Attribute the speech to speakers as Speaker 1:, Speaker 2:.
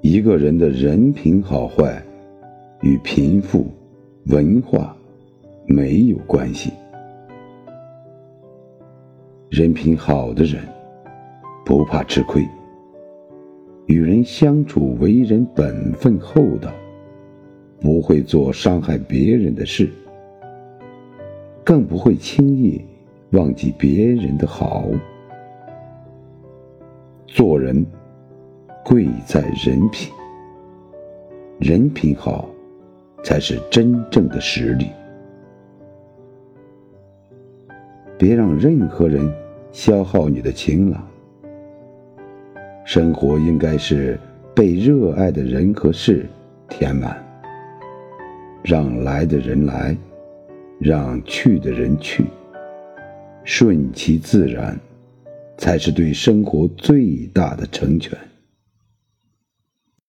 Speaker 1: 一个人的人品好坏，与贫富、文化没有关系。人品好的人，不怕吃亏，与人相处为人本分厚道，不会做伤害别人的事，更不会轻易忘记别人的好。做人。贵在人品，人品好，才是真正的实力。别让任何人消耗你的晴朗。生活应该是被热爱的人和事填满，让来的人来，让去的人去，顺其自然，才是对生活最大的成全。